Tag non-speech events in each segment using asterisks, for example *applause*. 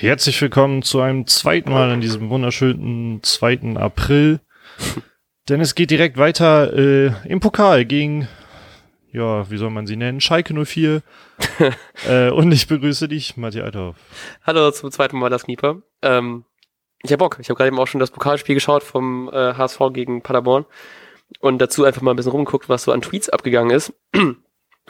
Herzlich willkommen zu einem zweiten Mal an diesem wunderschönen 2. April. *laughs* Denn es geht direkt weiter äh, im Pokal gegen, ja, wie soll man sie nennen? Schalke 04. *laughs* äh, und ich begrüße dich, Matthias Althoff. Hallo zum zweiten Mal das Knieper. Ähm, ich hab Bock. Ich habe gerade eben auch schon das Pokalspiel geschaut vom äh, HSV gegen Paderborn und dazu einfach mal ein bisschen rumgeguckt, was so an Tweets abgegangen ist. *clears throat*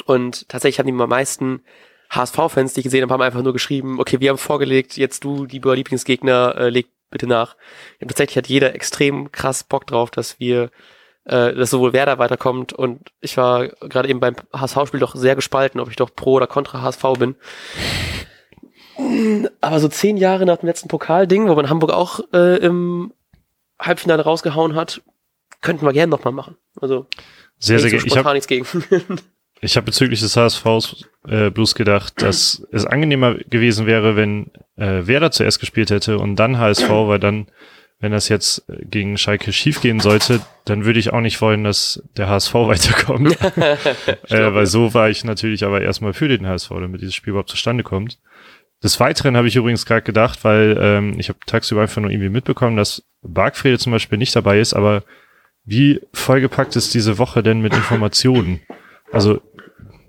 Und tatsächlich haben die am meisten HSV-Fans, die ich gesehen habe, haben einfach nur geschrieben, okay, wir haben vorgelegt, jetzt du, lieber Lieblingsgegner, äh, leg bitte nach. Ja, tatsächlich hat jeder extrem krass Bock drauf, dass wir, äh, dass sowohl Werder weiterkommt und ich war gerade eben beim HSV-Spiel doch sehr gespalten, ob ich doch pro oder contra HSV bin. Aber so zehn Jahre nach dem letzten Pokalding, wo man Hamburg auch äh, im Halbfinale rausgehauen hat, könnten wir gerne nochmal machen. Also sehr, sehr gerne. Ich habe nichts gegen. *laughs* Ich habe bezüglich des HSVs äh, bloß gedacht, dass es angenehmer gewesen wäre, wenn äh, Werder zuerst gespielt hätte und dann HSV, weil dann, wenn das jetzt gegen Schalke schiefgehen sollte, dann würde ich auch nicht wollen, dass der HSV *laughs* weiterkommt. *laughs* äh, weil so war ich natürlich aber erstmal für den HSV, damit dieses Spiel überhaupt zustande kommt. Des Weiteren habe ich übrigens gerade gedacht, weil ähm, ich habe tagsüber einfach nur irgendwie mitbekommen, dass Bargfrede zum Beispiel nicht dabei ist, aber wie vollgepackt ist diese Woche denn mit Informationen? Also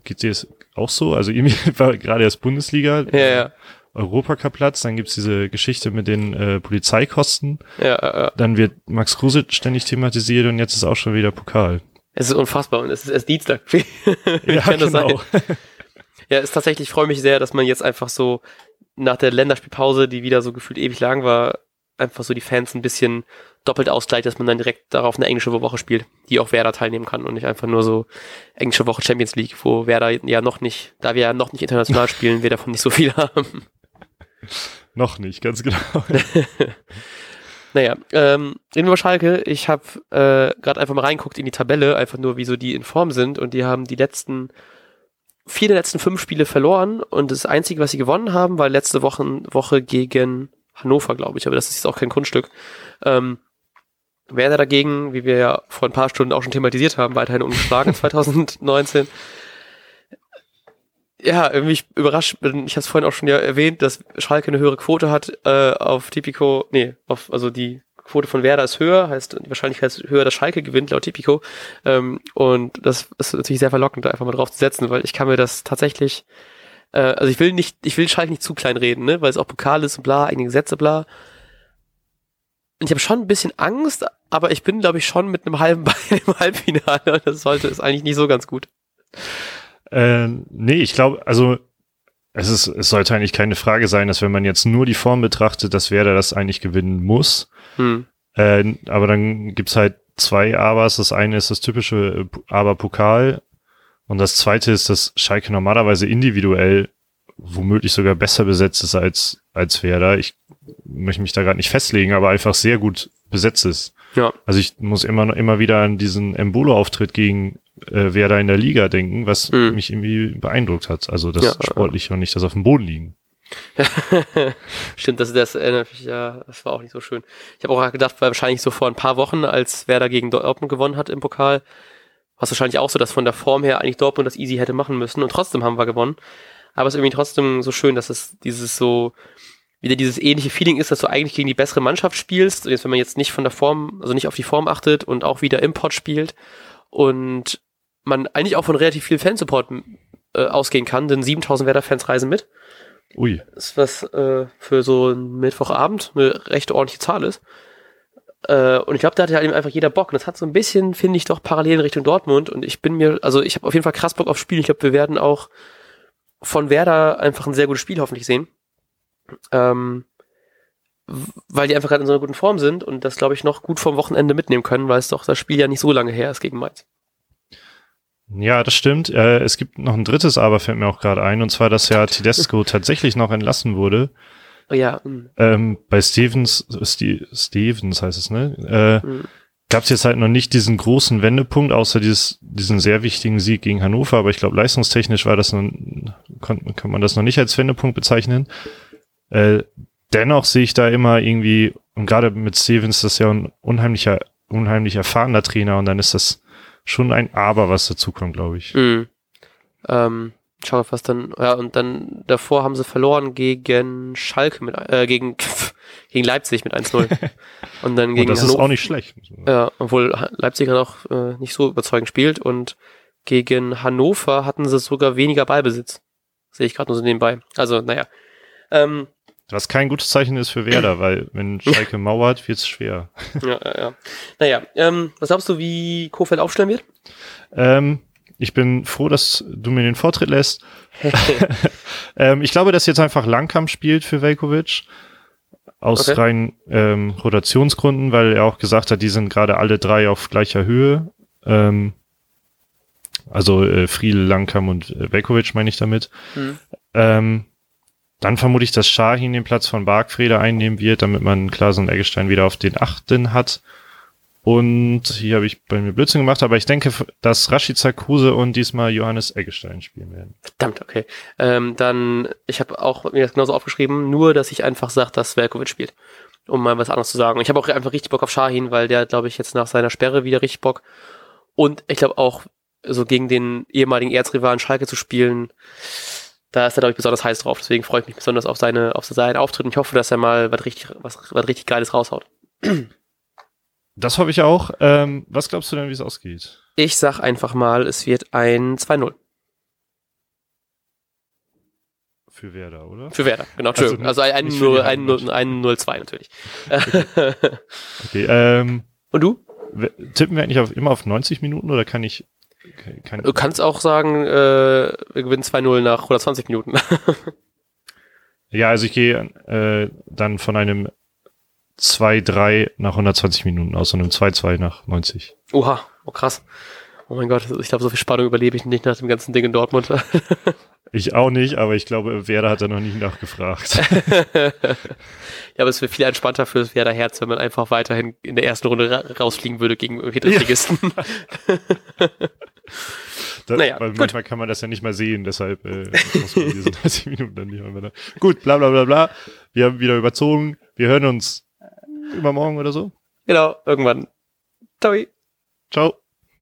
geht dir das auch so? Also *laughs* irgendwie war gerade erst Bundesliga, ja, ja. Europacup-Platz, dann gibt's diese Geschichte mit den äh, Polizeikosten. Ja, ja, ja. Dann wird Max Kruse ständig thematisiert und jetzt ist auch schon wieder Pokal. Es ist unfassbar und es ist erst Dienstag. *laughs* ja, Kann das genau. sein? Ja, ist tatsächlich, ich freue mich sehr, dass man jetzt einfach so nach der Länderspielpause, die wieder so gefühlt ewig lang war, einfach so die Fans ein bisschen doppelt ausgleicht, dass man dann direkt darauf eine englische Woche spielt, die auch Werder teilnehmen kann und nicht einfach nur so englische Woche Champions League, wo Werder ja noch nicht, da wir ja noch nicht international *laughs* spielen, wir davon nicht so viel haben. noch nicht, ganz genau. *laughs* naja, ähm, reden wir über Schalke. Ich habe äh, gerade einfach mal reinguckt in die Tabelle, einfach nur, wie so die in Form sind und die haben die letzten vier der letzten fünf Spiele verloren und das Einzige, was sie gewonnen haben, war letzte Woche, Woche gegen Hannover, glaube ich, aber das ist jetzt auch kein Kunststück. Ähm, Werder dagegen, wie wir ja vor ein paar Stunden auch schon thematisiert haben, weiterhin ungeschlagen *laughs* 2019. Ja, irgendwie überrascht bin, ich habe es vorhin auch schon ja erwähnt, dass Schalke eine höhere Quote hat äh, auf Tipico, nee, auf, also die Quote von Werder ist höher, heißt die Wahrscheinlichkeit ist höher, dass Schalke gewinnt laut Tipico. Ähm, und das ist natürlich sehr verlockend, da einfach mal drauf zu setzen, weil ich kann mir das tatsächlich, äh, also ich will nicht, ich will Schalke nicht zu klein reden, ne, weil es auch Pokal ist und bla, einige Gesetze, bla. Und ich habe schon ein bisschen Angst, aber ich bin, glaube ich, schon mit einem halben *laughs* Bein im Halbfinale und das sollte, ist eigentlich nicht so ganz gut. Äh, nee, ich glaube, also es ist, es sollte eigentlich keine Frage sein, dass wenn man jetzt nur die Form betrachtet, dass Werder das eigentlich gewinnen muss. Hm. Äh, aber dann gibt's halt zwei Abers. Das eine ist das typische Aber-Pokal und das zweite ist, dass Schalke normalerweise individuell womöglich sogar besser besetzt ist als, als Werder. Ich möchte mich da gerade nicht festlegen, aber einfach sehr gut besetzt ist. Ja. Also ich muss immer immer wieder an diesen Embolo-Auftritt gegen äh, Werder in der Liga denken, was Mhm. mich irgendwie beeindruckt hat. Also das Ja, Sportliche und nicht das auf dem Boden liegen. *laughs* Stimmt, das, das erinnert mich, ja, das war auch nicht so schön. Ich habe auch gedacht, weil wahrscheinlich so vor ein paar Wochen, als Werder gegen Dortmund gewonnen hat im Pokal, war es wahrscheinlich auch so, dass von der Form her eigentlich Dortmund das easy hätte machen müssen und trotzdem haben wir gewonnen. Aber es ist irgendwie trotzdem so schön, dass es dieses so, wieder dieses ähnliche Feeling ist, dass du eigentlich gegen die bessere Mannschaft spielst. Und jetzt, wenn man jetzt nicht von der Form, also nicht auf die Form achtet und auch wieder Import spielt und man eigentlich auch von relativ viel Fansupport äh, ausgehen kann, denn 7000 Werder-Fans reisen mit Ui. ist was äh, für so einen Mittwochabend eine recht ordentliche Zahl ist. Äh, und ich glaube, da hat halt eben einfach jeder Bock. Und das hat so ein bisschen, finde ich, doch parallel in Richtung Dortmund. Und ich bin mir, also ich habe auf jeden Fall krass Bock aufs Spiel. Ich glaube, wir werden auch von Werder einfach ein sehr gutes Spiel hoffentlich sehen. Ähm, weil die einfach gerade in so einer guten Form sind und das, glaube ich, noch gut vom Wochenende mitnehmen können, weil es doch das Spiel ja nicht so lange her ist gegen Mainz. Ja, das stimmt. Äh, es gibt noch ein drittes Aber, fällt mir auch gerade ein, und zwar, dass ja Tedesco tatsächlich noch entlassen wurde. Oh ja, mh, Ähm, bei Stevens, Ste Stevens heißt es, ne? Äh, mh. gab es jetzt halt noch nicht diesen großen Wendepunkt, außer dieses, diesen sehr wichtigen Sieg gegen Hannover, aber ich glaube, leistungstechnisch war das noch, kann, kann man das noch nicht als Wendepunkt bezeichnen. Äh, dennoch sehe ich da immer irgendwie, und gerade mit Stevens, das ist ja ein unheimlicher, unheimlich erfahrener Trainer, und dann ist das schon ein Aber, was dazu kommt, glaube ich. Mhm. Ähm, Schau, was dann, ja, und dann davor haben sie verloren gegen Schalke mit, äh, gegen, *laughs* gegen Leipzig mit 1-0. *laughs* und dann gegen und das Hannover. ist auch nicht schlecht. Ja, obwohl Leipzig dann auch äh, nicht so überzeugend spielt und gegen Hannover hatten sie sogar weniger Ballbesitz. Sehe ich gerade nur so nebenbei. Also, naja. Ähm, Was kein gutes Zeichen ist für Werder, weil wenn *laughs* Schalke mauert, wird's schwer. ja, ja, ja. Naja, ähm, was glaubst du, wie Kofeld aufstellen wird? Ähm, ich bin froh, dass du mir den Vortritt lässt. *laughs* ähm, ich glaube, dass jetzt einfach Langkamp spielt für Velkovic. Aus Okay. rein ähm, Rotationsgründen, weil er auch gesagt hat, die sind gerade alle drei auf gleicher Höhe. Ähm, also äh, Friedel, Langkamp und äh, Velkovic meine ich damit. Hm. Ähm, dann vermute ich, dass Shahin den Platz von Bargfrede einnehmen wird, damit man Klaas und Eggestein wieder auf den Achten hat. Und hier habe ich bei mir Blödsinn gemacht, aber ich denke, dass Rashica Kruse und diesmal Johannes Eggestein spielen werden. Verdammt, okay. Ähm, dann, ich habe auch mir das genauso aufgeschrieben, nur, dass ich einfach sage, dass Velkovic spielt. Um mal was anderes zu sagen. Ich habe auch einfach richtig Bock auf Shahin, weil der, glaube ich, jetzt nach seiner Sperre wieder richtig Bock. Und ich glaube auch, so gegen den ehemaligen Erzrivalen Schalke zu spielen, da ist er, glaube ich, besonders heiß drauf. Deswegen freue ich mich besonders auf seine, auf seinen Auftritt und ich hoffe, dass er mal was richtig, was, was richtig Geiles raushaut. Das hoffe ich auch. Ähm, was glaubst du denn, wie es ausgeht? Ich sag einfach mal, es wird ein 2-0 Für Werder, oder? für Werder. Genau. Also Also, ein, nicht für die 0, ein, Heimmannschaft. 0, ein 0-2 natürlich. Okay, ähm, und du? tippen wir eigentlich auf, immer auf 90 Minuten oder kann ich, kann, Du kannst auch sagen, äh, wir gewinnen 2-0 nach 120 Minuten. *laughs* ja, also ich gehe äh, dann von einem 2-3 nach 120 Minuten aus und einem 2-2 nach 90. Oha, oh krass. Oh mein Gott, ich glaube, so viel Spannung überlebe ich nicht nach dem ganzen Ding in Dortmund. *laughs* Ich auch nicht, aber ich glaube, Werder hat da noch nicht nachgefragt. *laughs* ja, aber es wäre viel entspannter für das Werder Herz, wenn man einfach weiterhin in der ersten Runde ra rausfliegen würde gegen Drittligisten. *laughs* Da, Naja, weil gut. manchmal kann man das ja nicht mal sehen, deshalb äh, muss man diese 30 Minuten dann nicht mehr. Gut, bla bla bla bla. Wir haben wieder überzogen. Wir hören uns übermorgen oder so. genau, irgendwann. Ciao. Ciao.